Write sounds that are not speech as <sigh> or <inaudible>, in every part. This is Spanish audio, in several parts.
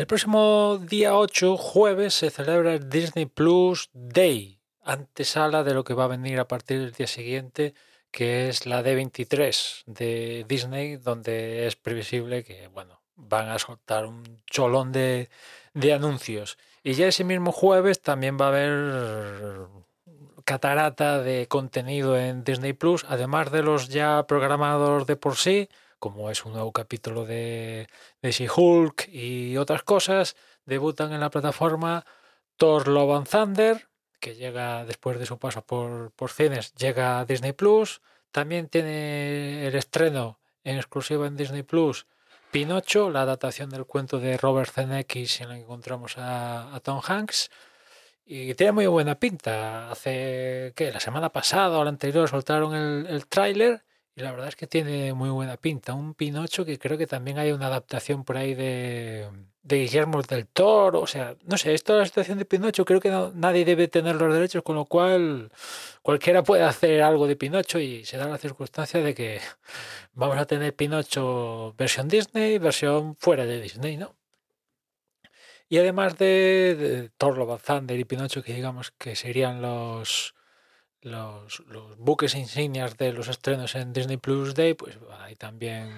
El próximo día 8, jueves, se celebra el Disney Plus Day, antesala de lo que va a venir a partir del día siguiente, que es la D23 de Disney, donde es previsible que, bueno, van a soltar un cholón de, de anuncios. Y ya ese mismo jueves también va a haber catarata de contenido en Disney Plus, además de los ya programados de por sí, como es un nuevo capítulo de, de She-Hulk y otras cosas, debutan en la plataforma Thor Love and Thunder, que llega después de su paso por, por cines, llega a Disney Plus. También tiene el estreno en exclusiva en Disney Plus Pinocho, la adaptación del cuento de Robert Zemeckis en la que encontramos a Tom Hanks. Y tiene muy buena pinta. Hace que la semana pasada o la anterior soltaron el, tráiler y la verdad es que tiene muy buena pinta. Un Pinocho que creo que también hay una adaptación por ahí de, de Guillermo del Toro. O sea, no sé, esto de la situación de Pinocho creo que no, nadie debe tener los derechos, con lo cual cualquiera puede hacer algo de Pinocho y se da la circunstancia de que <laughs> vamos a tener Pinocho versión Disney, versión fuera de Disney, ¿no? Y además de, de Thor Thunder y Pinocho, que digamos que serían los, los, los, buques insignias de los estrenos en Disney Plus Day, pues hay también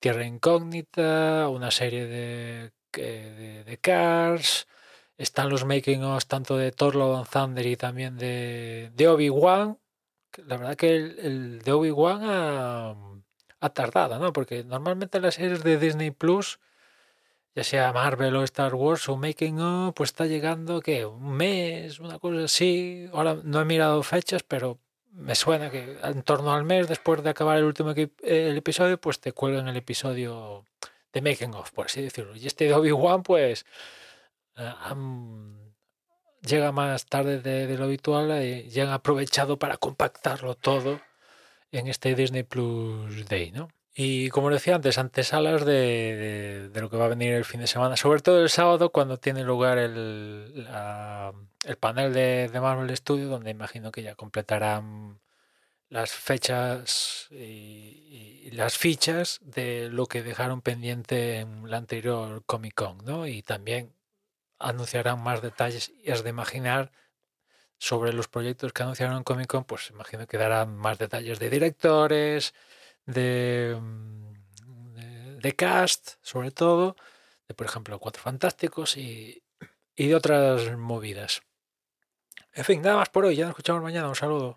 Tierra Incógnita, una serie de, de, Cars, están los making of tanto de Thor Love and Thunder y también de, de Obi-Wan. La verdad que el, el de Obi-Wan ha, ha, tardado, ¿no? Porque normalmente las series de Disney Plus, ya sea Marvel o Star Wars o making of, pues está llegando que un mes, una cosa así. Ahora no he mirado fechas, pero me suena que en torno al mes después de acabar el último el episodio, pues te cuelgan el episodio de making of, por así decirlo. Y este de Obi-Wan, pues um, llega más tarde de, de lo habitual y ya han aprovechado para compactarlo todo en este Disney Plus Day, ¿no? Y como decía antes, antesalas de, de, lo que va a venir el fin de semana, sobre todo el sábado cuando tiene lugar el, la, el panel de, Marvel Studios, donde imagino que ya completarán las fechas y, las fichas de lo que dejaron pendiente en la anterior Comic Con, ¿no? Y también anunciarán más detalles y has de imaginar sobre los proyectos que anunciaron en Comic Con, pues imagino que darán más detalles de directores, de, de, de, cast, sobre todo, de por ejemplo Cuatro Fantásticos y, y de otras movidas. En fin, nada más por hoy. Ya nos escuchamos mañana. Un saludo.